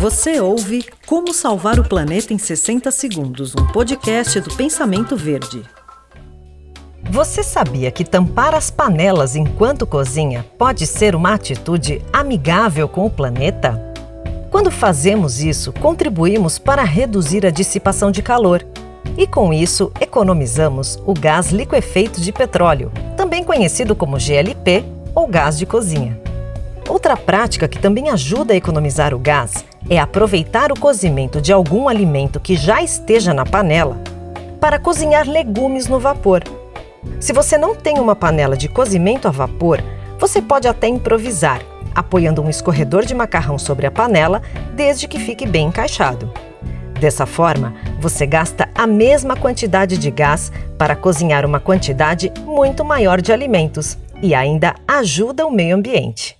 Você ouve Como Salvar o Planeta em 60 Segundos, um podcast do Pensamento Verde. Você sabia que tampar as panelas enquanto cozinha pode ser uma atitude amigável com o planeta? Quando fazemos isso, contribuímos para reduzir a dissipação de calor e, com isso, economizamos o gás liquefeito de petróleo, também conhecido como GLP ou gás de cozinha. Outra prática que também ajuda a economizar o gás é aproveitar o cozimento de algum alimento que já esteja na panela para cozinhar legumes no vapor. Se você não tem uma panela de cozimento a vapor, você pode até improvisar, apoiando um escorredor de macarrão sobre a panela, desde que fique bem encaixado. Dessa forma, você gasta a mesma quantidade de gás para cozinhar uma quantidade muito maior de alimentos e ainda ajuda o meio ambiente.